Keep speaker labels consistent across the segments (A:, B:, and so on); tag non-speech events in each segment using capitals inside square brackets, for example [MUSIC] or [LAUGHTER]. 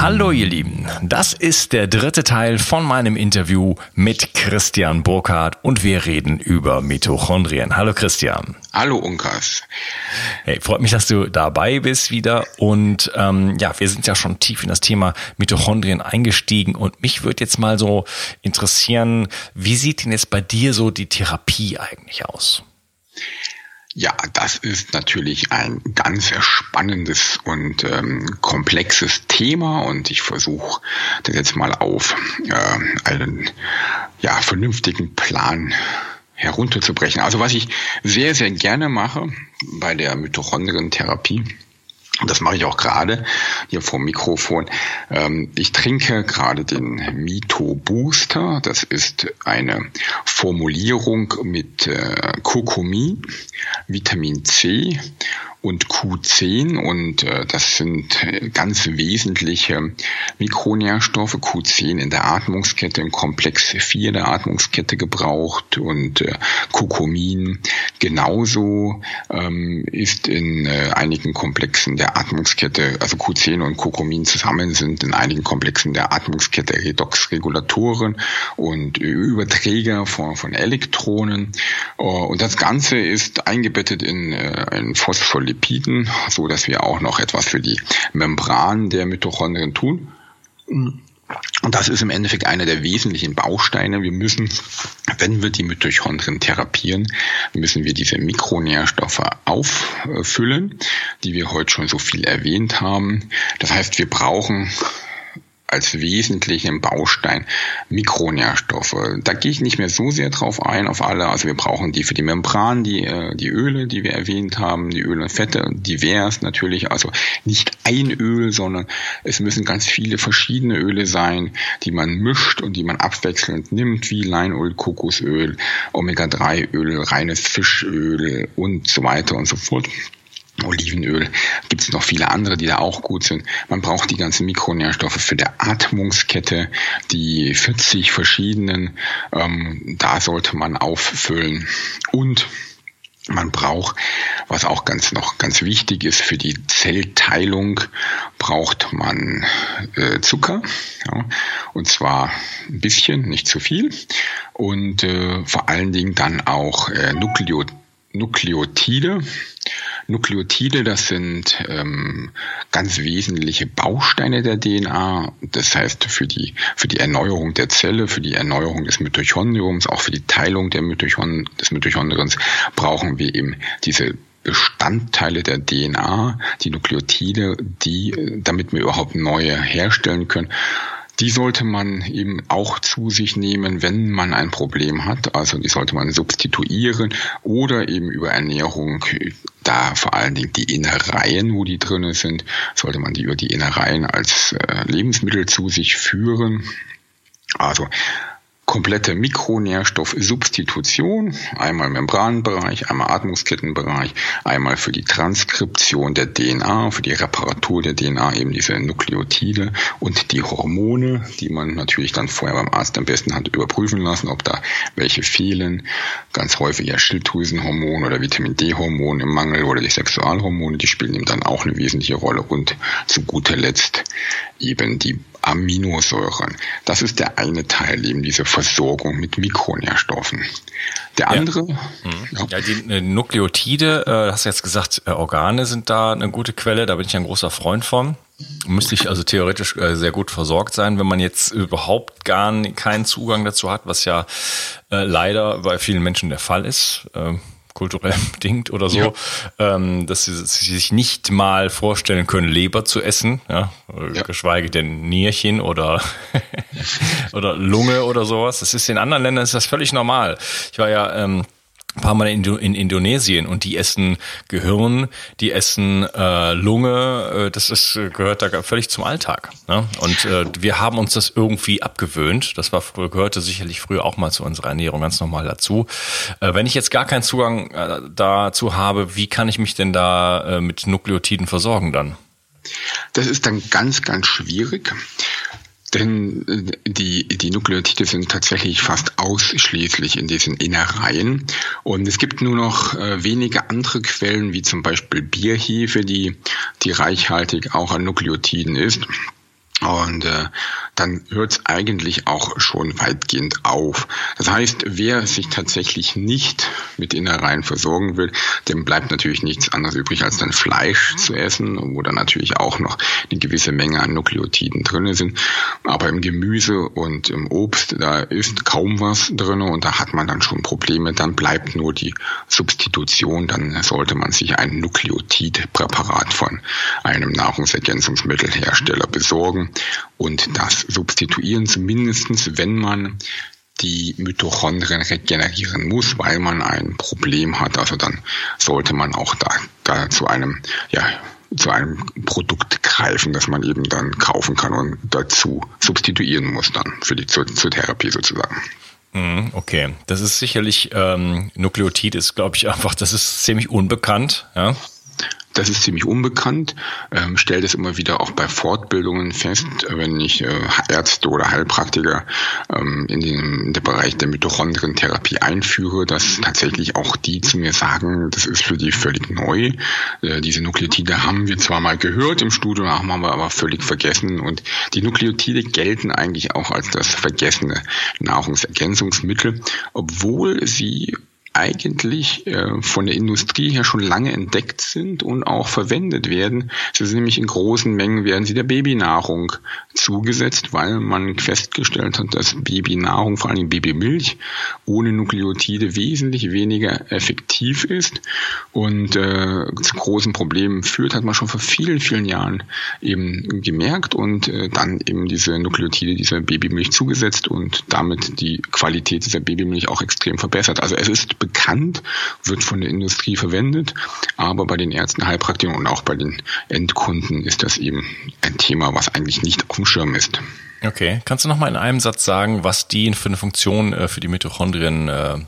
A: Hallo ihr Lieben, das ist der dritte Teil von meinem Interview mit Christian Burkhardt und wir reden über Mitochondrien. Hallo Christian.
B: Hallo Unkas.
A: Hey, freut mich, dass du dabei bist wieder und ähm, ja, wir sind ja schon tief in das Thema Mitochondrien eingestiegen und mich würde jetzt mal so interessieren, wie sieht denn jetzt bei dir so die Therapie eigentlich aus?
B: Ja, das ist natürlich ein ganz spannendes und ähm, komplexes Thema und ich versuche das jetzt mal auf äh, einen ja, vernünftigen Plan herunterzubrechen. Also was ich sehr, sehr gerne mache bei der Mitochondrientherapie, das mache ich auch gerade hier vor dem Mikrofon. Ähm, ich trinke gerade den Mito Booster. Das ist eine Formulierung mit äh, Kurkumin, Vitamin C und Q10 und äh, das sind ganz wesentliche Mikronährstoffe. Q10 in der Atmungskette, im Komplex 4 der Atmungskette gebraucht und äh, Kurkumin genauso ähm, ist in äh, einigen Komplexen der Atmungskette, also Q10 und Kurkumin zusammen sind in einigen Komplexen der Atmungskette Redoxregulatoren und Überträger von, von Elektronen. Uh, und das Ganze ist eingebettet in äh, ein Phospholipid Lipiden, so dass wir auch noch etwas für die Membran der Mitochondrien tun. Und das ist im Endeffekt einer der wesentlichen Bausteine. Wir müssen, wenn wir die Mitochondrien therapieren, müssen wir diese Mikronährstoffe auffüllen, die wir heute schon so viel erwähnt haben. Das heißt, wir brauchen als wesentlichen Baustein Mikronährstoffe. Da gehe ich nicht mehr so sehr drauf ein, auf alle. Also wir brauchen die für die Membran, die, äh, die Öle, die wir erwähnt haben, die Öle und Fette, divers natürlich. Also nicht ein Öl, sondern es müssen ganz viele verschiedene Öle sein, die man mischt und die man abwechselnd nimmt, wie Leinöl, Kokosöl, Omega-3-Öl, reines Fischöl und so weiter und so fort. Olivenöl, gibt es noch viele andere, die da auch gut sind. Man braucht die ganzen Mikronährstoffe für die Atmungskette, die 40 verschiedenen, ähm, da sollte man auffüllen. Und Man braucht, was auch ganz noch ganz wichtig ist für die Zellteilung, braucht man äh, Zucker, ja, und zwar ein bisschen, nicht zu viel, und äh, vor allen Dingen dann auch äh, Nukleo Nukleotide. Nukleotide, das sind ähm, ganz wesentliche Bausteine der DNA. Das heißt, für die, für die Erneuerung der Zelle, für die Erneuerung des Mitochondriums, auch für die Teilung der Mitochond des Mitochondriums brauchen wir eben diese Bestandteile der DNA, die Nukleotide, die, damit wir überhaupt neue herstellen können die sollte man eben auch zu sich nehmen, wenn man ein Problem hat. Also die sollte man substituieren oder eben über Ernährung, da vor allen Dingen die Innereien, wo die drinnen sind, sollte man die über die Innereien als äh, Lebensmittel zu sich führen. Also komplette Mikronährstoffsubstitution, einmal Membranbereich, einmal Atmungskettenbereich, einmal für die Transkription der DNA, für die Reparatur der DNA eben diese Nukleotide und die Hormone, die man natürlich dann vorher beim Arzt am besten hat überprüfen lassen, ob da welche fehlen. Ganz häufig ja Schilddrüsenhormone oder Vitamin D-Hormon im Mangel oder die Sexualhormone, die spielen eben dann auch eine wesentliche Rolle und zu guter Letzt eben die Aminosäuren. Das ist der eine Teil, eben diese Versorgung mit Mikronährstoffen. Der andere. Ja,
A: mhm. ja. ja die äh, Nukleotide, äh, hast du jetzt gesagt, äh, Organe sind da eine gute Quelle, da bin ich ein großer Freund von. Müsste ich also theoretisch äh, sehr gut versorgt sein, wenn man jetzt überhaupt gar keinen Zugang dazu hat, was ja äh, leider bei vielen Menschen der Fall ist. Kulturell [LAUGHS] bedingt oder so, ja. ähm, dass sie, sie, sich nicht mal vorstellen können, Leber zu essen, ja, ja. geschweige denn Nierchen oder [LAUGHS] oder Lunge oder sowas. Das ist in anderen Ländern ist das völlig normal. Ich war ja ähm, paar Mal in, in Indonesien und die essen Gehirn, die essen äh, Lunge, äh, das ist, gehört da völlig zum Alltag. Ne? Und äh, wir haben uns das irgendwie abgewöhnt. Das war gehörte sicherlich früher auch mal zu unserer Ernährung ganz normal dazu. Äh, wenn ich jetzt gar keinen Zugang äh, dazu habe, wie kann ich mich denn da äh, mit Nukleotiden versorgen dann?
B: Das ist dann ganz, ganz schwierig. Denn äh, die, die Nukleotide sind tatsächlich fast ausschließlich in diesen Innereien. Und es gibt nur noch äh, wenige andere Quellen, wie zum Beispiel Bierhefe, die, die reichhaltig auch an Nukleotiden ist. Und äh, dann hört es eigentlich auch schon weitgehend auf. Das heißt, wer sich tatsächlich nicht mit Innereien versorgen will, dem bleibt natürlich nichts anderes übrig, als dann Fleisch zu essen, wo dann natürlich auch noch eine gewisse Menge an Nukleotiden drin sind. Aber im Gemüse und im Obst, da ist kaum was drin und da hat man dann schon Probleme. Dann bleibt nur die Substitution. Dann sollte man sich ein Nukleotidpräparat von einem Nahrungsergänzungsmittelhersteller besorgen und das substituieren, zumindestens wenn man die Mitochondrien regenerieren muss, weil man ein Problem hat. Also dann sollte man auch da, da zu einem, ja, zu einem Produkt greifen, das man eben dann kaufen kann und dazu substituieren muss dann für die zur, zur Therapie sozusagen.
A: Mhm, okay, das ist sicherlich ähm, Nukleotid ist, glaube ich, [LAUGHS] einfach, das ist ziemlich unbekannt. Ja?
B: Das ist ziemlich unbekannt. Ähm, stelle das immer wieder auch bei Fortbildungen fest, wenn ich äh, Ärzte oder Heilpraktiker ähm, in, den, in den Bereich der Mitochondrientherapie einführe, dass tatsächlich auch die zu mir sagen, das ist für die völlig neu. Äh, diese Nukleotide haben wir zwar mal gehört im Studium, haben wir aber völlig vergessen. Und die Nukleotide gelten eigentlich auch als das vergessene Nahrungsergänzungsmittel, obwohl sie eigentlich äh, von der Industrie her schon lange entdeckt sind und auch verwendet werden. Sie sind nämlich in großen Mengen werden sie der Babynahrung zugesetzt, weil man festgestellt hat, dass Babynahrung, vor allem Babymilch, ohne Nukleotide wesentlich weniger effektiv ist und äh, zu großen Problemen führt, hat man schon vor vielen, vielen Jahren eben gemerkt und äh, dann eben diese Nukleotide dieser Babymilch zugesetzt und damit die Qualität dieser Babymilch auch extrem verbessert. Also es ist bekannt, wird von der Industrie verwendet, aber bei den Ärzten, Heilpraktikern und auch bei den Endkunden ist das eben ein Thema, was eigentlich nicht auf dem Schirm ist.
A: Okay, kannst du noch mal in einem Satz sagen, was die für eine Funktion äh, für die Mitochondrien äh, äh,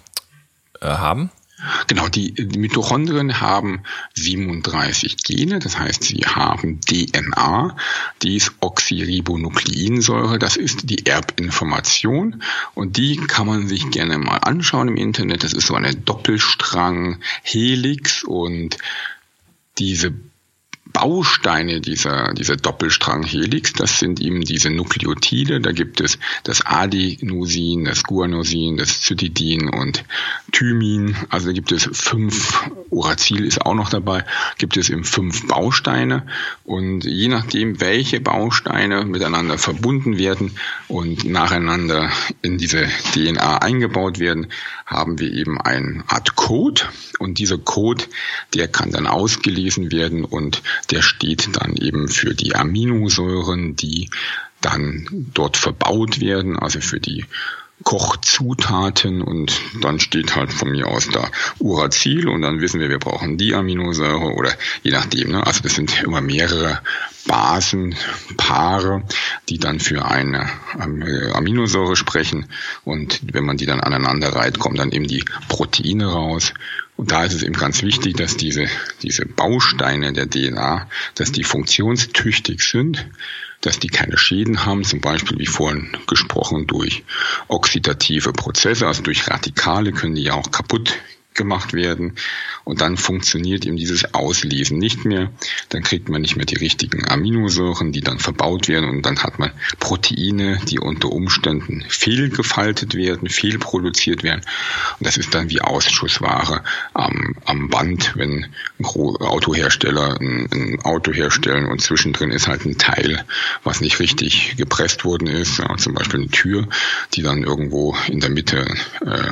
A: haben?
B: Genau, die, die Mitochondrien haben 37 Gene, das heißt, sie haben DNA, die ist Oxyribonukleinsäure, das ist die Erbinformation und die kann man sich gerne mal anschauen im Internet. Das ist so eine Doppelstrang-Helix und diese Bausteine dieser, dieser Doppelstrang-Helix, das sind eben diese Nukleotide. Da gibt es das Adenosin, das Guanosin, das Zytidin und Thymin. Also da gibt es fünf, Uracil ist auch noch dabei, gibt es eben fünf Bausteine. Und je nachdem, welche Bausteine miteinander verbunden werden und nacheinander in diese DNA eingebaut werden, haben wir eben eine Art Code. Und dieser Code, der kann dann ausgelesen werden und der steht dann eben für die Aminosäuren, die dann dort verbaut werden, also für die Kochzutaten und dann steht halt von mir aus da Uracil und dann wissen wir, wir brauchen die Aminosäure oder je nachdem. Ne? Also das sind immer mehrere Basenpaare, die dann für eine Aminosäure sprechen und wenn man die dann aneinander reiht, kommen dann eben die Proteine raus und da ist es eben ganz wichtig, dass diese, diese Bausteine der DNA, dass die funktionstüchtig sind, dass die keine Schäden haben, zum Beispiel wie vorhin gesprochen durch oxidative Prozesse, also durch Radikale können die ja auch kaputt gemacht werden und dann funktioniert eben dieses Auslesen nicht mehr. Dann kriegt man nicht mehr die richtigen Aminosäuren, die dann verbaut werden und dann hat man Proteine, die unter Umständen fehlgefaltet werden, fehlproduziert werden. Und das ist dann wie Ausschussware am, am Band, wenn Autohersteller ein, ein Auto herstellen und zwischendrin ist halt ein Teil, was nicht richtig gepresst worden ist, ja, zum Beispiel eine Tür, die dann irgendwo in der Mitte äh,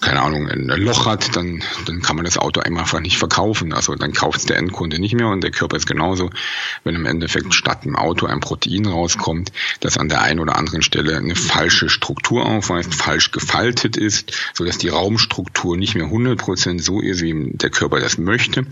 B: keine Ahnung, ein Loch hat, dann, dann kann man das Auto einfach nicht verkaufen. Also dann kauft der Endkunde nicht mehr und der Körper ist genauso. Wenn im Endeffekt statt im Auto ein Protein rauskommt, das an der einen oder anderen Stelle eine falsche Struktur aufweist, falsch gefaltet ist, so dass die Raumstruktur nicht mehr 100% so ist, wie der Körper das möchte,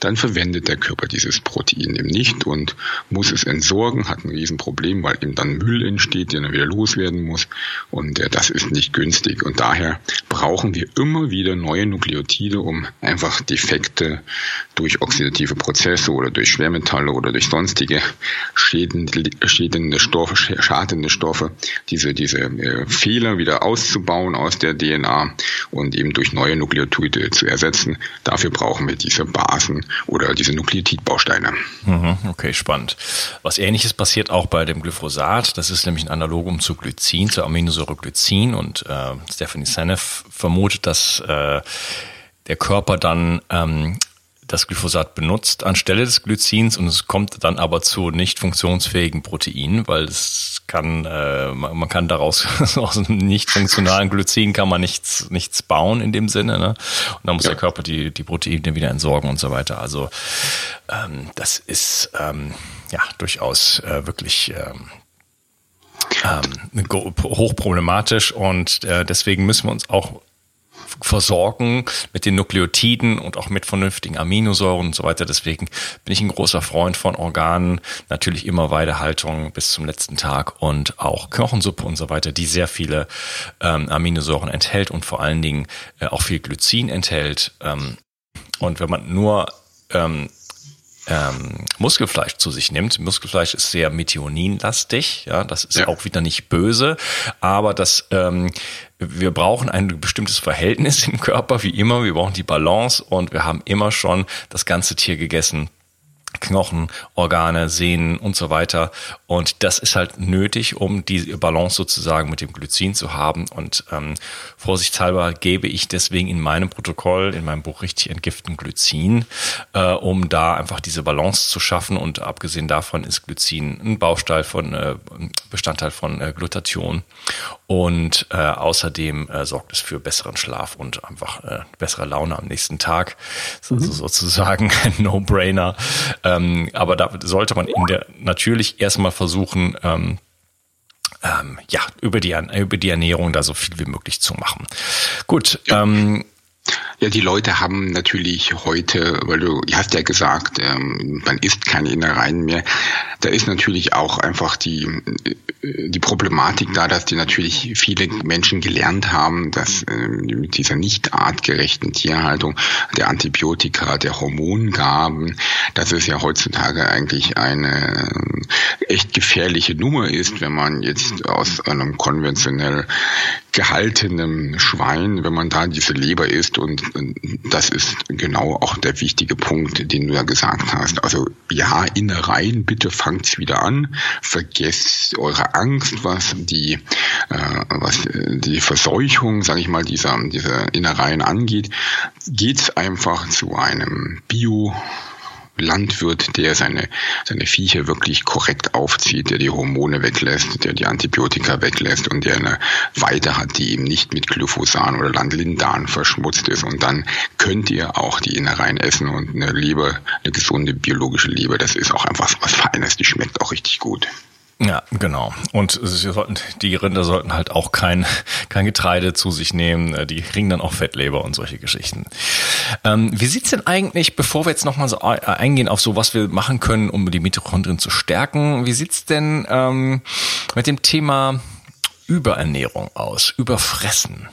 B: dann verwendet der Körper dieses Protein eben nicht und muss es entsorgen, hat ein Riesenproblem, weil eben dann Müll entsteht, der dann wieder loswerden muss und äh, das ist nicht günstig und daher brauchen wir immer wieder neue Nukleotide, um einfach Defekte durch oxidative Prozesse oder durch Schwermetalle oder durch sonstige schädende Stoffe, schadende Stoffe, diese, diese äh, Fehler wieder auszubauen aus der DNA und eben durch neue Nukleotide zu ersetzen. Dafür brauchen wir diese Basen oder diese Nukleotidbausteine.
A: Mhm, okay, spannend. Was ähnliches passiert auch bei dem Glyphosat. Das ist nämlich ein Analogum zu Glycin, zur Aminosäure Glycin und äh, Stephanie Seneff vermutet, vermutet, dass äh, der Körper dann ähm, das Glyphosat benutzt anstelle des Glycins und es kommt dann aber zu nicht funktionsfähigen Proteinen, weil es kann, äh, man, man kann daraus [LAUGHS] aus einem nicht funktionalen Glycin kann man nichts nichts bauen in dem Sinne, ne? Und dann muss ja. der Körper die die Proteine wieder entsorgen und so weiter. Also ähm, das ist ähm, ja durchaus äh, wirklich ähm, ähm, hochproblematisch und äh, deswegen müssen wir uns auch versorgen mit den Nukleotiden und auch mit vernünftigen Aminosäuren und so weiter. Deswegen bin ich ein großer Freund von Organen, natürlich immer Weidehaltung bis zum letzten Tag und auch Knochensuppe und so weiter, die sehr viele ähm, Aminosäuren enthält und vor allen Dingen äh, auch viel Glycin enthält. Ähm, und wenn man nur ähm, ähm, Muskelfleisch zu sich nimmt. Muskelfleisch ist sehr methioninlastig, ja, das ist ja. auch wieder nicht böse, aber das ähm, wir brauchen ein bestimmtes Verhältnis [LAUGHS] im Körper, wie immer. Wir brauchen die Balance und wir haben immer schon das ganze Tier gegessen. Knochen, Organe, Sehnen und so weiter. Und das ist halt nötig, um die Balance sozusagen mit dem Glycin zu haben. Und ähm, vorsichtshalber gebe ich deswegen in meinem Protokoll, in meinem Buch richtig entgiften Glycin, äh, um da einfach diese Balance zu schaffen. Und abgesehen davon ist Glycin ein Baustein von äh, Bestandteil von äh, Glutathion. Und äh, außerdem äh, sorgt es für besseren Schlaf und einfach äh, bessere Laune am nächsten Tag. Das ist also sozusagen [LAUGHS] ein No-Brainer. Ähm, aber da sollte man in der natürlich erstmal versuchen, ähm, ähm, ja, über die, über die Ernährung da so viel wie möglich zu machen. Gut, ja. ähm,
B: ja, die Leute haben natürlich heute, weil du, hast ja gesagt, ähm, man isst keine Innereien mehr. Da ist natürlich auch einfach die, die Problematik da, dass die natürlich viele Menschen gelernt haben, dass äh, mit dieser nicht artgerechten Tierhaltung der Antibiotika, der Hormongaben, dass es ja heutzutage eigentlich eine echt gefährliche Nummer ist, wenn man jetzt aus einem konventionell gehaltenem Schwein, wenn man da diese Leber isst und das ist genau auch der wichtige Punkt, den du ja gesagt hast. Also ja, Innereien, bitte fangt's wieder an, vergesst eure Angst, was die äh, was die Verseuchung, sage ich mal, dieser dieser Innereien angeht, geht's einfach zu einem Bio Landwirt, der seine, seine Viecher wirklich korrekt aufzieht, der die Hormone weglässt, der die Antibiotika weglässt und der eine Weide hat, die eben nicht mit Glyphosan oder Landlindan verschmutzt ist. Und dann könnt ihr auch die Innereien essen und eine Leber, eine gesunde biologische Leber, das ist auch einfach was Feines, die schmeckt auch richtig gut.
A: Ja, genau. Und sollten, die Rinder sollten halt auch kein, kein Getreide zu sich nehmen. Die kriegen dann auch Fettleber und solche Geschichten. Ähm, wie sieht's denn eigentlich, bevor wir jetzt nochmal so eingehen auf so, was wir machen können, um die Mitochondrien zu stärken, wie sieht's denn ähm, mit dem Thema Überernährung aus, Überfressen?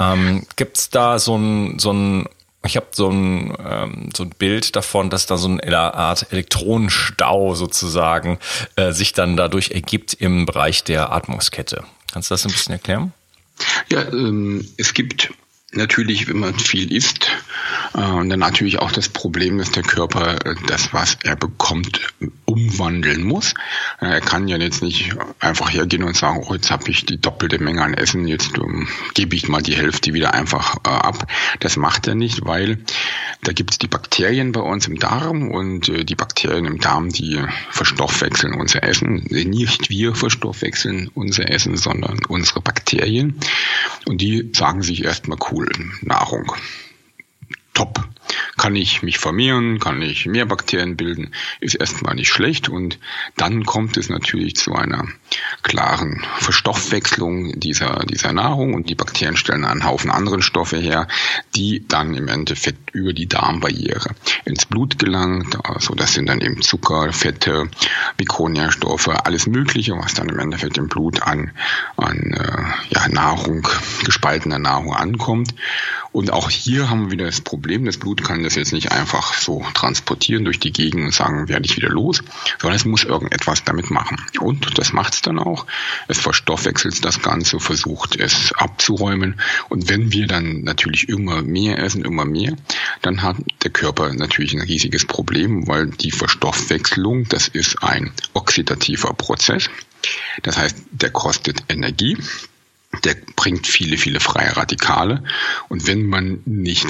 A: Ähm, gibt's da so ein, so ein ich habe so ein, ähm, so ein Bild davon, dass da so eine Art Elektronenstau sozusagen äh, sich dann dadurch ergibt im Bereich der Atmungskette. Kannst du das ein bisschen erklären?
B: Ja, ähm, es gibt natürlich, wenn man viel isst, und dann natürlich auch das Problem, dass der Körper äh, das, was er bekommt, umwandeln muss. Äh, er kann ja jetzt nicht einfach hergehen und sagen, oh, jetzt habe ich die doppelte Menge an Essen, jetzt um, gebe ich mal die Hälfte wieder einfach äh, ab. Das macht er nicht, weil da gibt es die Bakterien bei uns im Darm und äh, die Bakterien im Darm, die verstoffwechseln unser Essen. Nicht wir verstoffwechseln unser Essen, sondern unsere Bakterien. Und die sagen sich erstmal cool, Nahrung top. Kann ich mich vermehren, kann ich mehr Bakterien bilden, ist erstmal nicht schlecht und dann kommt es natürlich zu einer klaren Verstoffwechslung dieser, dieser Nahrung und die Bakterien stellen einen Haufen anderen Stoffe her, die dann im Endeffekt über die Darmbarriere ins Blut gelangt. Also das sind dann eben Zucker, Fette, Mikronährstoffe, alles Mögliche, was dann im Endeffekt im Blut an, an äh, ja, Nahrung, gespaltener Nahrung ankommt. Und auch hier haben wir wieder das Problem, das Blut kann das jetzt nicht einfach so transportieren durch die Gegend und sagen, werde ich wieder los, sondern es muss irgendetwas damit machen. Und das macht es dann auch. Es verstoffwechselt das Ganze, versucht es abzuräumen. Und wenn wir dann natürlich immer mehr essen, immer mehr, dann hat der Körper natürlich ein riesiges Problem, weil die Verstoffwechslung, das ist ein oxidativer Prozess. Das heißt, der kostet Energie der bringt viele, viele freie Radikale. Und wenn man nicht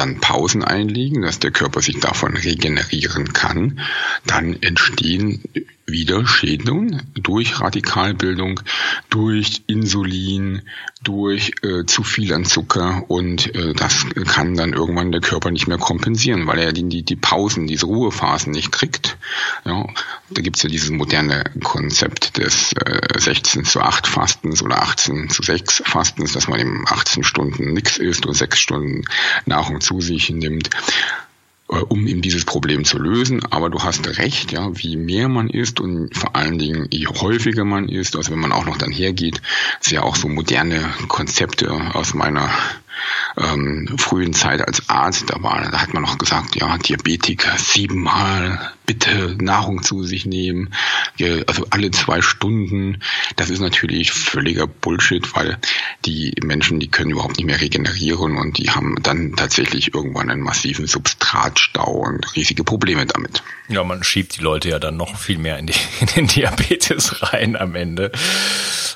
B: dann Pausen einlegen, dass der Körper sich davon regenerieren kann, dann entstehen wieder Schäden durch Radikalbildung, durch Insulin, durch äh, zu viel an Zucker und äh, das kann dann irgendwann der Körper nicht mehr kompensieren, weil er die, die, die Pausen, diese Ruhephasen nicht kriegt. Ja, da gibt's ja dieses moderne Konzept des äh, 16 zu 8 Fastens oder 18 zu 6 Fastens, dass man eben 18 Stunden nichts isst und 6 Stunden Nahrung zu sich nimmt. Äh, um eben dieses Problem zu lösen. Aber du hast recht, ja, wie mehr man isst und vor allen Dingen je häufiger man isst, also wenn man auch noch dann hergeht, ist ja auch so moderne Konzepte aus meiner ähm, frühen Zeit als Arzt, da war, da hat man noch gesagt, ja, Diabetiker siebenmal bitte Nahrung zu sich nehmen, also alle zwei Stunden. Das ist natürlich völliger Bullshit, weil die Menschen, die können überhaupt nicht mehr regenerieren und die haben dann tatsächlich irgendwann einen massiven Substratstau und riesige Probleme damit.
A: Ja, man schiebt die Leute ja dann noch viel mehr in, die, [LAUGHS] in den Diabetes rein am Ende.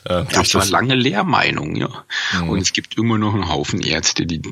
B: Äh, das war lange Lehrmeinung, ja. Mhm. Und es gibt immer noch einen Haufen Ärzte, die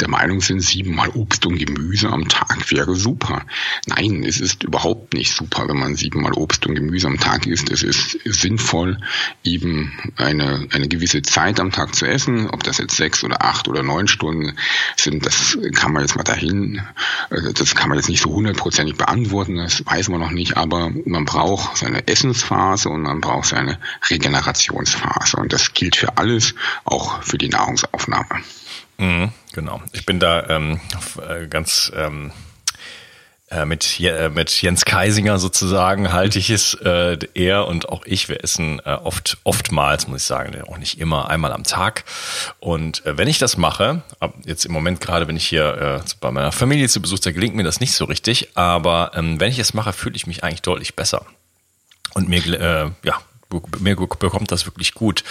B: der Meinung sind, siebenmal Obst und Gemüse am Tag wäre super. Nein, es ist überhaupt nicht super, wenn man siebenmal Obst und Gemüse am Tag isst. Es ist sinnvoll, eben eine, eine gewisse Zeit am Tag zu essen. Ob das jetzt sechs oder acht oder neun Stunden sind, das kann man jetzt mal dahin, äh, das kann man jetzt nicht so hundertprozentig beantworten, das weiß man noch nicht, aber man braucht seine Essensphase und man braucht seine Regeneration Lebensphase. Und das gilt für alles, auch für die Nahrungsaufnahme.
A: Mhm, genau. Ich bin da ähm, äh, ganz ähm, äh, mit, äh, mit Jens Kaisinger sozusagen halte ich es. Äh, er und auch ich, wir essen äh, oft, oftmals, muss ich sagen, auch nicht immer, einmal am Tag. Und äh, wenn ich das mache, ab jetzt im Moment gerade, wenn ich hier äh, bei meiner Familie zu Besuch, da gelingt mir das nicht so richtig, aber ähm, wenn ich es mache, fühle ich mich eigentlich deutlich besser. Und mir, äh, ja, mir bekommt das wirklich gut.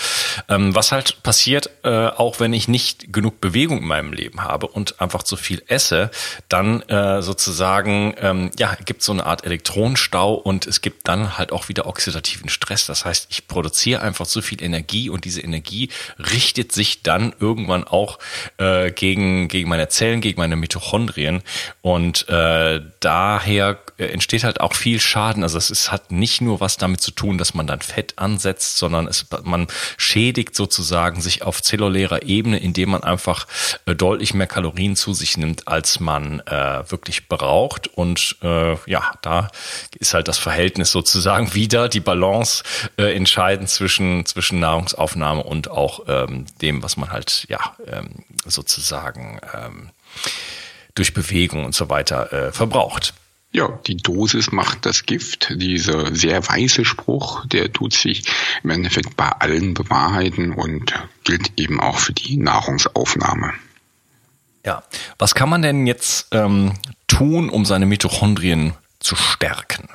A: Ähm, was halt passiert, äh, auch wenn ich nicht genug Bewegung in meinem Leben habe und einfach zu viel esse, dann äh, sozusagen ähm, ja gibt so eine Art Elektronenstau und es gibt dann halt auch wieder oxidativen Stress. Das heißt, ich produziere einfach zu viel Energie und diese Energie richtet sich dann irgendwann auch äh, gegen gegen meine Zellen, gegen meine Mitochondrien und äh, daher entsteht halt auch viel Schaden. Also es ist, hat nicht nur was damit zu tun, dass man dann Fett Fett ansetzt, sondern es, man schädigt sozusagen sich auf zellulärer Ebene, indem man einfach äh, deutlich mehr Kalorien zu sich nimmt, als man äh, wirklich braucht. Und äh, ja, da ist halt das Verhältnis sozusagen [LAUGHS] wieder die Balance äh, entscheidend zwischen, zwischen Nahrungsaufnahme und auch ähm, dem, was man halt ja ähm, sozusagen ähm, durch Bewegung und so weiter äh, verbraucht.
B: Ja, die Dosis macht das Gift. Dieser sehr weiße Spruch, der tut sich im Endeffekt bei allen bewahrheiten und gilt eben auch für die Nahrungsaufnahme.
A: Ja, was kann man denn jetzt ähm, tun, um seine Mitochondrien zu stärken?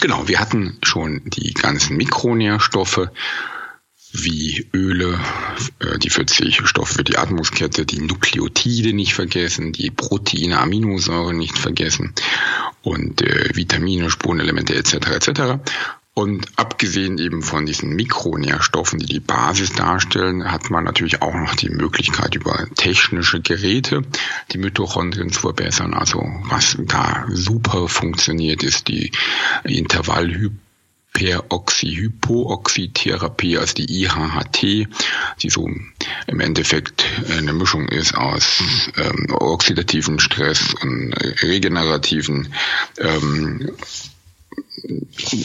B: Genau, wir hatten schon die ganzen Mikronährstoffe wie Öle, äh, die 40 Stoffe für die Atmungskette, die Nukleotide nicht vergessen, die Proteine, Aminosäuren nicht vergessen und äh, Vitamine, Spurenelemente etc. etc. Und abgesehen eben von diesen Mikronährstoffen, die die Basis darstellen, hat man natürlich auch noch die Möglichkeit über technische Geräte die Mitochondrien zu verbessern. Also was da super funktioniert, ist die Intervallhypothese Peroxyhypooxytherapie, also die IHHT, die so im Endeffekt eine Mischung ist aus ähm, oxidativen Stress und regenerativen ähm,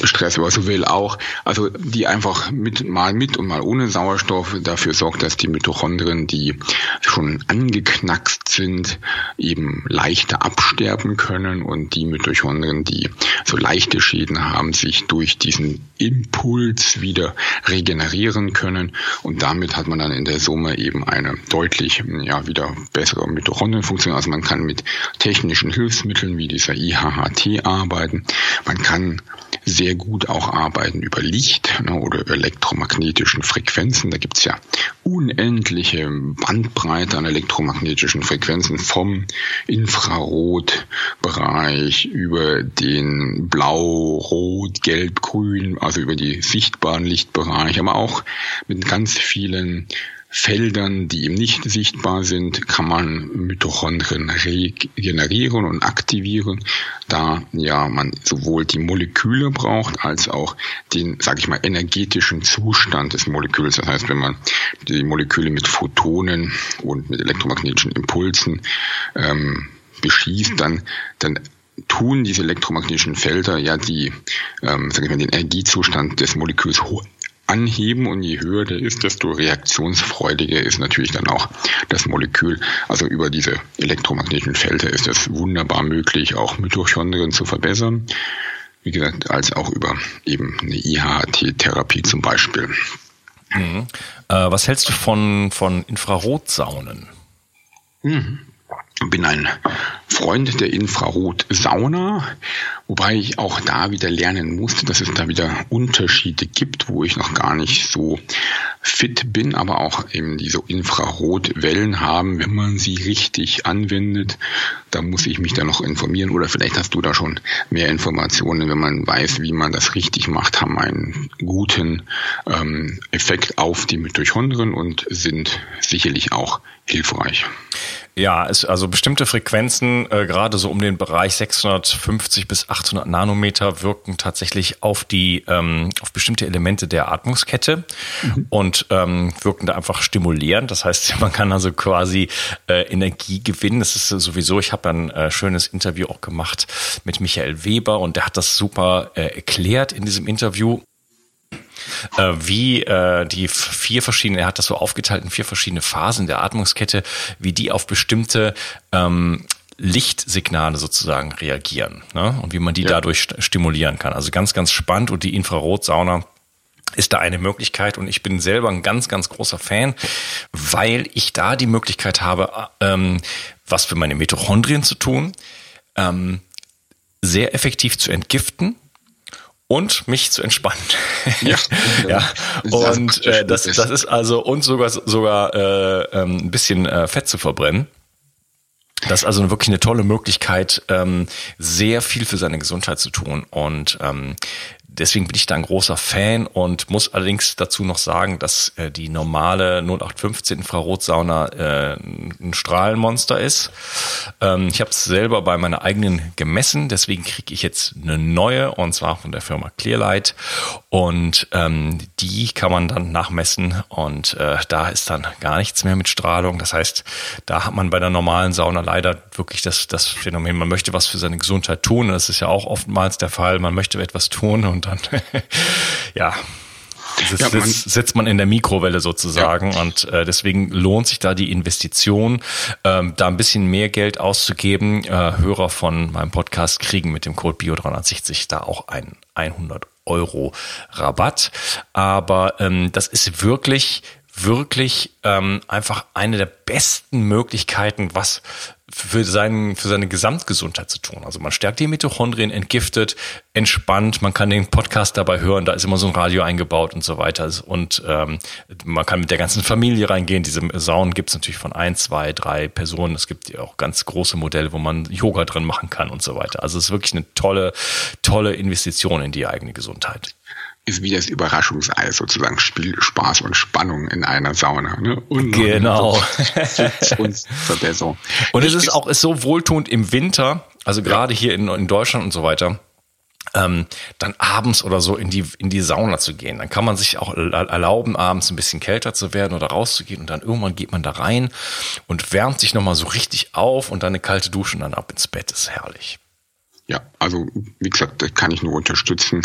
B: Stress, was so will, auch, also die einfach mit, mal mit und mal ohne Sauerstoff dafür sorgt, dass die Mitochondrien, die schon angeknackst sind, eben leichter absterben können und die Mitochondrien, die so leichte Schäden haben, sich durch diesen Impuls wieder regenerieren können und damit hat man dann in der Summe eben eine deutlich, ja, wieder bessere Mitochondrienfunktion. Also man kann mit technischen Hilfsmitteln wie dieser IHHT arbeiten. Man kann sehr gut auch arbeiten über Licht ne, oder elektromagnetischen Frequenzen. Da gibt's ja unendliche Bandbreite an elektromagnetischen Frequenzen vom Infrarotbereich über den Blau, Rot, Gelb, Grün, also über die sichtbaren Lichtbereich, aber auch mit ganz vielen Feldern, die ihm nicht sichtbar sind, kann man Mitochondrien regenerieren und aktivieren, da ja man sowohl die Moleküle braucht als auch den, sage ich mal, energetischen Zustand des Moleküls. Das heißt, wenn man die Moleküle mit Photonen und mit elektromagnetischen Impulsen ähm, beschießt, dann, dann tun diese elektromagnetischen Felder ja die, ähm, sag ich mal, den Energiezustand des Moleküls anheben und je höher der ist, desto reaktionsfreudiger ist natürlich dann auch das Molekül. Also über diese elektromagnetischen Felder ist es wunderbar möglich, auch Mitochondrien zu verbessern. Wie gesagt, als auch über eben eine IHT-Therapie zum Beispiel.
A: Mhm. Äh, was hältst du von, von Infrarotsaunen?
B: Mhm bin ein Freund der Infrarotsauna, wobei ich auch da wieder lernen musste, dass es da wieder Unterschiede gibt, wo ich noch gar nicht so fit bin, aber auch eben diese Infrarotwellen haben, wenn man sie richtig anwendet. Da muss ich mich da noch informieren oder vielleicht hast du da schon mehr Informationen, wenn man weiß, wie man das richtig macht, haben einen guten ähm, Effekt auf die Mitochondrien und sind sicherlich auch hilfreich.
A: Ja, es, also bestimmte Frequenzen, äh, gerade so um den Bereich 650 bis 800 Nanometer, wirken tatsächlich auf die ähm, auf bestimmte Elemente der Atmungskette mhm. und ähm, wirken da einfach stimulierend. Das heißt, [LAUGHS] man kann also quasi äh, Energie gewinnen. Das ist sowieso. Ich habe ein äh, schönes Interview auch gemacht mit Michael Weber und der hat das super äh, erklärt in diesem Interview äh, wie äh, die vier verschiedene, er hat das so aufgeteilt in vier verschiedene Phasen der Atmungskette, wie die auf bestimmte ähm, Lichtsignale sozusagen reagieren ne? und wie man die ja. dadurch stimulieren kann. Also ganz, ganz spannend und die Infrarotsauna ist da eine Möglichkeit und ich bin selber ein ganz, ganz großer Fan, weil ich da die Möglichkeit habe, ähm, was für meine Mitochondrien zu tun, ähm, sehr effektiv zu entgiften und mich zu entspannen. Ja, [LAUGHS] ja. und äh, das, das ist also und sogar sogar äh, ähm, ein bisschen äh, Fett zu verbrennen. Das ist also wirklich eine tolle Möglichkeit, ähm, sehr viel für seine Gesundheit zu tun. Und ähm, deswegen bin ich da ein großer Fan und muss allerdings dazu noch sagen, dass äh, die normale 0815 Infrarotsauna äh, ein Strahlenmonster ist. Ähm, ich habe es selber bei meiner eigenen gemessen, deswegen kriege ich jetzt eine neue und zwar von der Firma Clearlight und ähm, die kann man dann nachmessen und äh, da ist dann gar nichts mehr mit Strahlung. Das heißt, da hat man bei der normalen Sauna leider wirklich das, das Phänomen, man möchte was für seine Gesundheit tun. Das ist ja auch oftmals der Fall. Man möchte etwas tun und dann, [LAUGHS] ja, das ja, man, setzt man in der Mikrowelle sozusagen ja. und äh, deswegen lohnt sich da die Investition, ähm, da ein bisschen mehr Geld auszugeben. Äh, Hörer von meinem Podcast kriegen mit dem Code Bio360 da auch einen 100 Euro Rabatt. Aber ähm, das ist wirklich wirklich ähm, einfach eine der besten Möglichkeiten, was für, seinen, für seine Gesamtgesundheit zu tun. Also man stärkt die Mitochondrien, entgiftet, entspannt, man kann den Podcast dabei hören, da ist immer so ein Radio eingebaut und so weiter. Und ähm, man kann mit der ganzen Familie reingehen. Diese Saunen gibt es natürlich von ein, zwei, drei Personen. Es gibt ja auch ganz große Modelle, wo man Yoga drin machen kann und so weiter. Also es ist wirklich eine tolle, tolle Investition in die eigene Gesundheit
B: ist wie das Überraschungsei sozusagen Spiel, Spaß und Spannung in einer Sauna. Ne?
A: Und genau. [LAUGHS] und Verbesserung. Und es ist auch ist so wohltuend im Winter, also gerade ja. hier in, in Deutschland und so weiter. Ähm, dann abends oder so in die in die Sauna zu gehen. Dann kann man sich auch erlauben, abends ein bisschen kälter zu werden oder rauszugehen und dann irgendwann geht man da rein und wärmt sich nochmal so richtig auf und dann eine kalte Dusche und dann ab ins Bett. Das ist herrlich.
B: Ja, also wie gesagt, das kann ich nur unterstützen.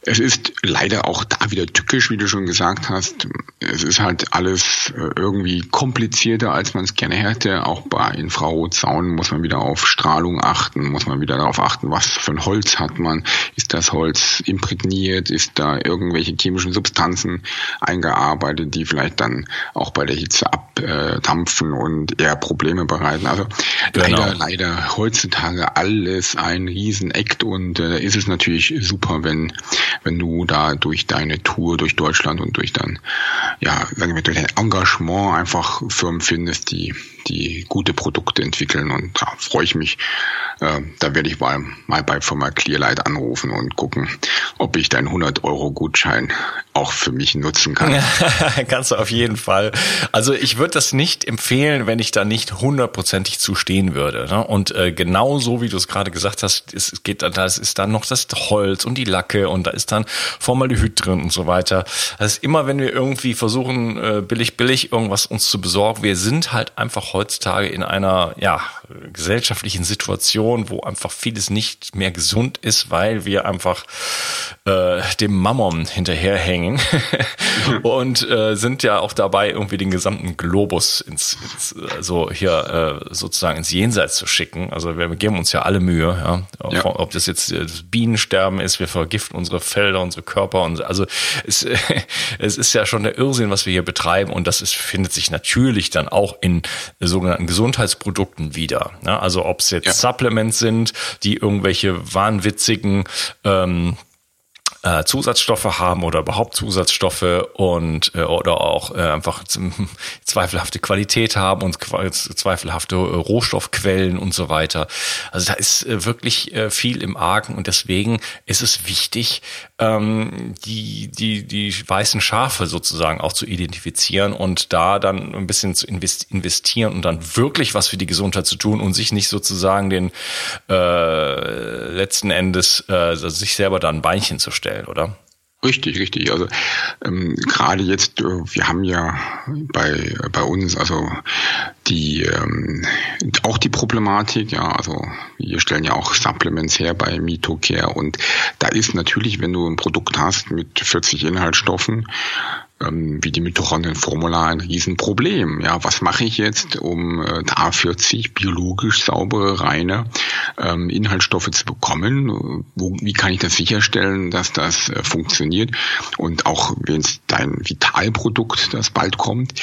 B: Es ist leider auch da wieder tückisch, wie du schon gesagt hast. Es ist halt alles äh, irgendwie komplizierter, als man es gerne hätte. Auch bei Infrarotsaunen muss man wieder auf Strahlung achten, muss man wieder darauf achten, was für ein Holz hat man. Ist das Holz imprägniert? Ist da irgendwelche chemischen Substanzen eingearbeitet, die vielleicht dann auch bei der Hitze abdampfen und eher Probleme bereiten? Also genau. leider, leider heutzutage alles ein Riesen-Act und äh, ist es natürlich super, wenn, wenn du da durch deine Tour durch Deutschland und durch dann, ja, sagen wir, durch dein Engagement einfach Firmen findest, die, die gute Produkte entwickeln und da freue ich mich. Äh, da werde ich mal, mal bei Firma Clearlight anrufen und gucken, ob ich deinen 100 Euro Gutschein auch für mich nutzen kann. [LAUGHS]
A: Kannst du auf jeden Fall. Also ich würde das nicht empfehlen, wenn ich da nicht hundertprozentig zustehen würde. Ne? Und äh, genau so, wie du es gerade gesagt hast, es geht, da ist dann noch das Holz und die Lacke und da ist dann Formaldehyd drin und so weiter. Ist immer, wenn wir irgendwie versuchen, äh, billig, billig irgendwas uns zu besorgen, wir sind halt einfach heutzutage in einer, ja, gesellschaftlichen Situation, wo einfach vieles nicht mehr gesund ist, weil wir einfach äh, dem Mammon hinterherhängen [LAUGHS] und äh, sind ja auch dabei, irgendwie den gesamten Globus ins, ins also hier äh, sozusagen ins Jenseits zu schicken. Also wir, geben uns ja alle Mühe, ja? ja. ob das jetzt äh, das Bienensterben ist, wir vergiften unsere Felder, unsere Körper und also es, [LAUGHS] es ist ja schon der Irrsinn, was wir hier betreiben und das ist, findet sich natürlich dann auch in sogenannten Gesundheitsprodukten wieder. Ja? Also ob es jetzt ja. Supplements sind, die irgendwelche wahnwitzigen ähm, äh, Zusatzstoffe haben oder überhaupt Zusatzstoffe und äh, oder auch äh, einfach [LAUGHS] zweifelhafte Qualität haben und zweifelhafte Rohstoffquellen und so weiter. Also da ist wirklich viel im Argen und deswegen ist es wichtig, ähm, die die die weißen Schafe sozusagen auch zu identifizieren und da dann ein bisschen zu investieren und dann wirklich was für die Gesundheit zu tun und sich nicht sozusagen den äh, letzten Endes äh, sich selber da ein Beinchen zu stellen stellen, oder?
B: Richtig, richtig. Also ähm, gerade jetzt, äh, wir haben ja bei bei uns also die ähm, auch die Problematik, ja, also wir stellen ja auch Supplements her bei MitoCare und da ist natürlich, wenn du ein Produkt hast mit 40 Inhaltsstoffen, ähm, wie die Mitochondrienformula ein Riesenproblem. Ja, was mache ich jetzt, um äh, da 40 biologisch saubere, reine ähm, Inhaltsstoffe zu bekommen? Wo, wie kann ich das sicherstellen, dass das äh, funktioniert? Und auch wenn es dein Vitalprodukt, das bald kommt,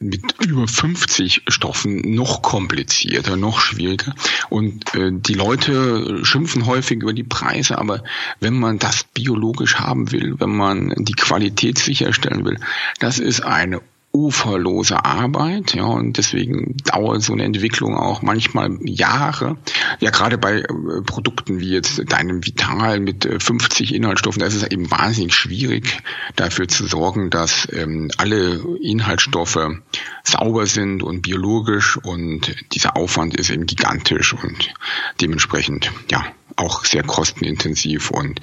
B: mit über 50 Stoffen noch komplizierter, noch schwieriger. Und äh, die Leute schimpfen häufig über die Preise, aber wenn man das biologisch haben will, wenn man die Qualität sicherstellen will, das ist eine uferlose Arbeit, ja, und deswegen dauert so eine Entwicklung auch manchmal Jahre. Ja, gerade bei äh, Produkten wie jetzt deinem Vital mit äh, 50 Inhaltsstoffen, da ist es eben wahnsinnig schwierig, dafür zu sorgen, dass ähm, alle Inhaltsstoffe sauber sind und biologisch und dieser Aufwand ist eben gigantisch und dementsprechend, ja, auch sehr kostenintensiv und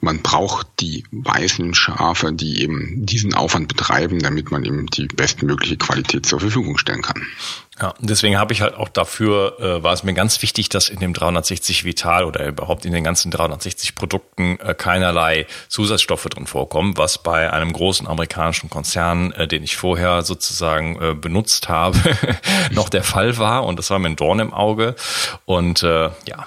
B: man braucht die weißen Schafe, die eben diesen Aufwand betreiben, damit man eben die bestmögliche Qualität zur Verfügung stellen kann.
A: Ja, deswegen habe ich halt auch dafür, äh, war es mir ganz wichtig, dass in dem 360 Vital oder überhaupt in den ganzen 360 Produkten äh, keinerlei Zusatzstoffe drin vorkommen, was bei einem großen amerikanischen Konzern, äh, den ich vorher sozusagen äh, benutzt habe, [LAUGHS] noch der Fall war und das war mir ein Dorn im Auge und äh, ja,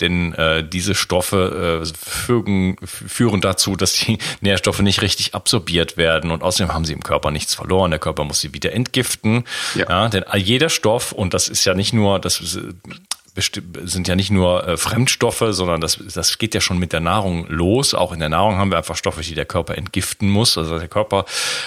A: denn äh, diese Stoffe äh, fügen, führen dazu, dass die [LAUGHS] Nährstoffe nicht richtig absorbiert werden und außerdem haben sie im Körper nichts verloren. Der Körper muss sie wieder entgiften. Ja. ja denn jeder Stoff, und das ist ja nicht nur, das sind ja nicht nur äh, Fremdstoffe, sondern das, das geht ja schon mit der Nahrung los. Auch in der Nahrung haben wir einfach Stoffe, die der Körper entgiften muss. Also der Körper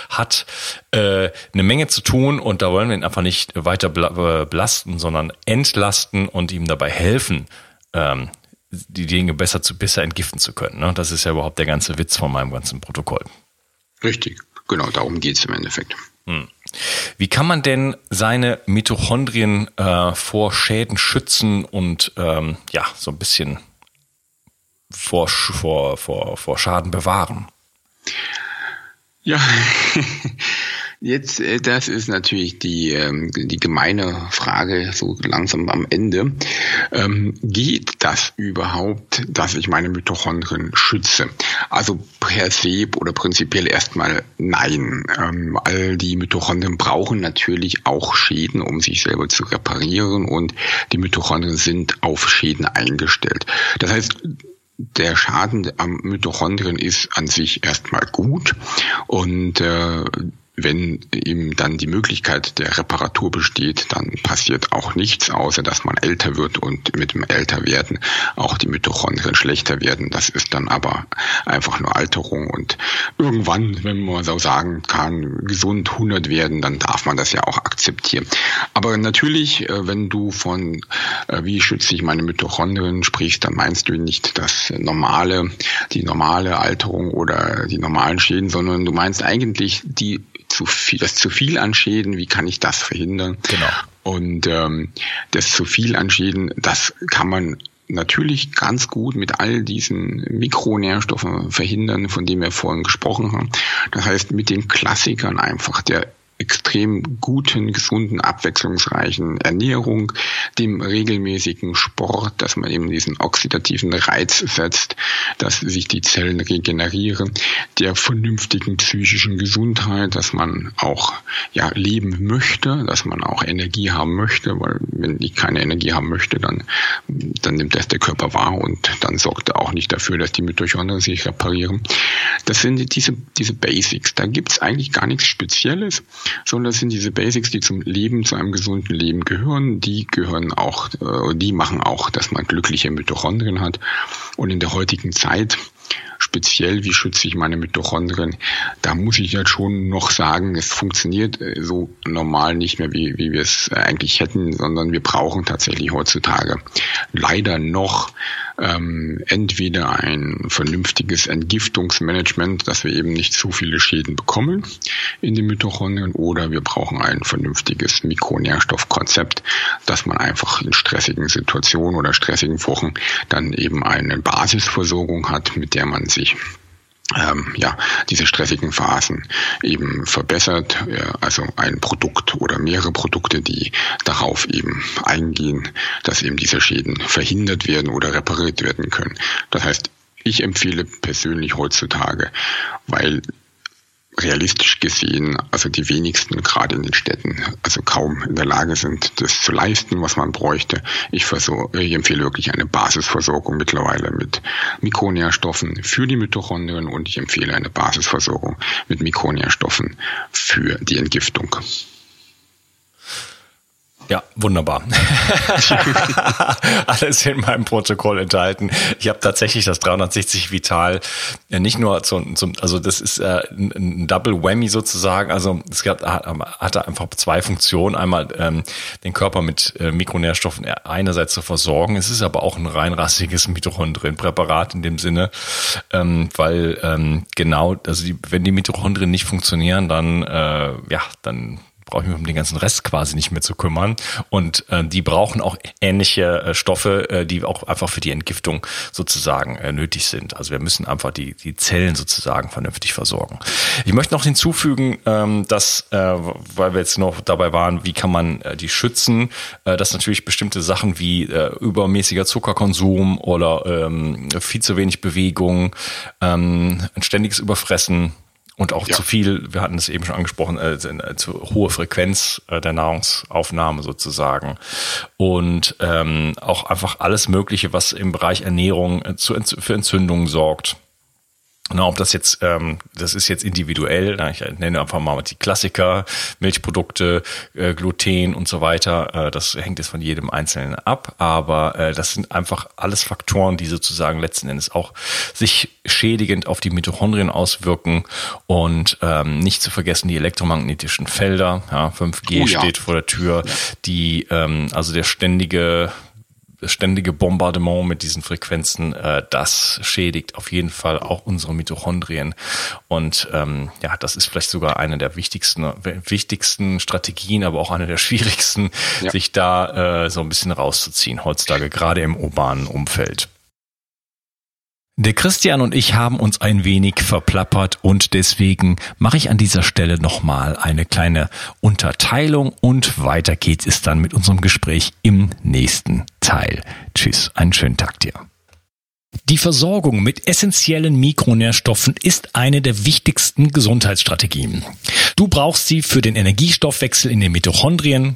A: hat äh, eine Menge zu tun und da wollen wir ihn einfach nicht weiter äh, belasten, sondern entlasten und ihm dabei helfen, ähm, die Dinge besser zu besser entgiften zu können. Ne? Das ist ja überhaupt der ganze Witz von meinem ganzen Protokoll.
B: Richtig, genau, darum geht es im Endeffekt. Hm.
A: Wie kann man denn seine Mitochondrien äh, vor Schäden schützen und ähm, ja, so ein bisschen vor, vor, vor, vor Schaden bewahren?
B: Ja, [LAUGHS] Jetzt, äh, das ist natürlich die, ähm, die gemeine Frage, so langsam am Ende. Ähm, geht das überhaupt, dass ich meine Mitochondrien schütze? Also per se oder prinzipiell erstmal nein. Ähm, all die Mitochondrien brauchen natürlich auch Schäden, um sich selber zu reparieren und die Mitochondrien sind auf Schäden eingestellt. Das heißt, der Schaden am Mitochondrien ist an sich erstmal gut und äh, wenn ihm dann die Möglichkeit der Reparatur besteht, dann passiert auch nichts, außer dass man älter wird und mit dem Älterwerden auch die Mitochondrien schlechter werden. Das ist dann aber einfach nur Alterung und irgendwann, wenn man so sagen kann, gesund 100 werden, dann darf man das ja auch akzeptieren. Aber natürlich, äh, wenn du von äh, wie schütze ich meine Mitochondrien sprichst, dann meinst du nicht das normale, die normale Alterung oder die normalen Schäden, sondern du meinst eigentlich die zu viel, das zu viel an Schäden, wie kann ich das verhindern? Genau. Und ähm, das zu viel an Schäden, das kann man natürlich ganz gut mit all diesen Mikronährstoffen verhindern, von denen wir vorhin gesprochen haben. Das heißt, mit den Klassikern einfach der extrem guten, gesunden, abwechslungsreichen Ernährung, dem regelmäßigen Sport, dass man eben diesen oxidativen Reiz setzt, dass sich die Zellen regenerieren, der vernünftigen psychischen Gesundheit, dass man auch ja leben möchte, dass man auch Energie haben möchte, weil wenn ich keine Energie haben möchte, dann dann nimmt das der Körper wahr und dann sorgt er auch nicht dafür, dass die Mitochondrien sich reparieren. Das sind diese diese Basics. Da gibt's eigentlich gar nichts Spezielles sondern das sind diese Basics, die zum Leben, zu einem gesunden Leben gehören. Die gehören auch, äh, die machen auch, dass man glückliche Mitochondrien hat. Und in der heutigen Zeit speziell, wie schütze ich meine Mitochondrien, da muss ich jetzt schon noch sagen, es funktioniert äh, so normal nicht mehr, wie, wie wir es eigentlich hätten, sondern wir brauchen tatsächlich heutzutage leider noch ähm, entweder ein vernünftiges Entgiftungsmanagement, dass wir eben nicht zu viele Schäden bekommen in den Mitochondrien, oder wir brauchen ein vernünftiges Mikronährstoffkonzept, dass man einfach in stressigen Situationen oder stressigen Wochen dann eben eine Basisversorgung hat, mit der man sich ähm, ja, diese stressigen Phasen eben verbessert. Also ein Produkt oder mehrere Produkte, die darauf eben eingehen, dass eben diese Schäden verhindert werden oder repariert werden können. Das heißt, ich empfehle persönlich heutzutage, weil realistisch gesehen, also die wenigsten gerade in den Städten, also kaum in der Lage sind, das zu leisten, was man bräuchte. Ich, versorge, ich empfehle wirklich eine Basisversorgung mittlerweile mit Mikronährstoffen für die Mitochondrien und ich empfehle eine Basisversorgung mit Mikronährstoffen für die Entgiftung.
A: Ja, wunderbar. [LAUGHS] Alles in meinem Protokoll enthalten. Ich habe tatsächlich das 360 Vital ja, nicht nur zum, zum also das ist äh, ein Double Whammy sozusagen. Also es gab, hatte einfach zwei Funktionen. Einmal ähm, den Körper mit äh, Mikronährstoffen einerseits zu versorgen. Es ist aber auch ein reinrassiges Mitochondrienpräparat in dem Sinne, ähm, weil ähm, genau, also die, wenn die Mitochondrien nicht funktionieren, dann äh, ja, dann brauche ich mich um den ganzen Rest quasi nicht mehr zu kümmern. Und äh, die brauchen auch ähnliche äh, Stoffe, äh, die auch einfach für die Entgiftung sozusagen äh, nötig sind. Also wir müssen einfach die, die Zellen sozusagen vernünftig versorgen. Ich möchte noch hinzufügen, ähm, dass, äh, weil wir jetzt noch dabei waren, wie kann man äh, die schützen, äh, dass natürlich bestimmte Sachen wie äh, übermäßiger Zuckerkonsum oder ähm, viel zu wenig Bewegung, ähm, ein ständiges Überfressen, und auch ja. zu viel, wir hatten es eben schon angesprochen, äh, äh, zu hohe Frequenz äh, der Nahrungsaufnahme sozusagen. Und ähm, auch einfach alles Mögliche, was im Bereich Ernährung äh, zu, für Entzündungen sorgt. Na, ob das jetzt, ähm, das ist jetzt individuell, na, ich nenne einfach mal die Klassiker, Milchprodukte, äh, Gluten und so weiter, äh, das hängt jetzt von jedem Einzelnen ab, aber äh, das sind einfach alles Faktoren, die sozusagen letzten Endes auch sich schädigend auf die Mitochondrien auswirken und ähm, nicht zu vergessen die elektromagnetischen Felder, ja, 5G oh, ja. steht vor der Tür, die, ähm, also der ständige ständige Bombardement mit diesen Frequenzen, äh, das schädigt auf jeden Fall auch unsere Mitochondrien. Und ähm, ja, das ist vielleicht sogar eine der wichtigsten, wichtigsten Strategien, aber auch eine der schwierigsten, ja. sich da äh, so ein bisschen rauszuziehen heutzutage, gerade im urbanen Umfeld. Der Christian und ich haben uns ein wenig verplappert und deswegen mache ich an dieser Stelle nochmal eine kleine Unterteilung und weiter geht es dann mit unserem Gespräch im nächsten Teil. Tschüss, einen schönen Tag dir. Die Versorgung mit essentiellen Mikronährstoffen ist eine der wichtigsten Gesundheitsstrategien. Du brauchst sie für den Energiestoffwechsel in den Mitochondrien,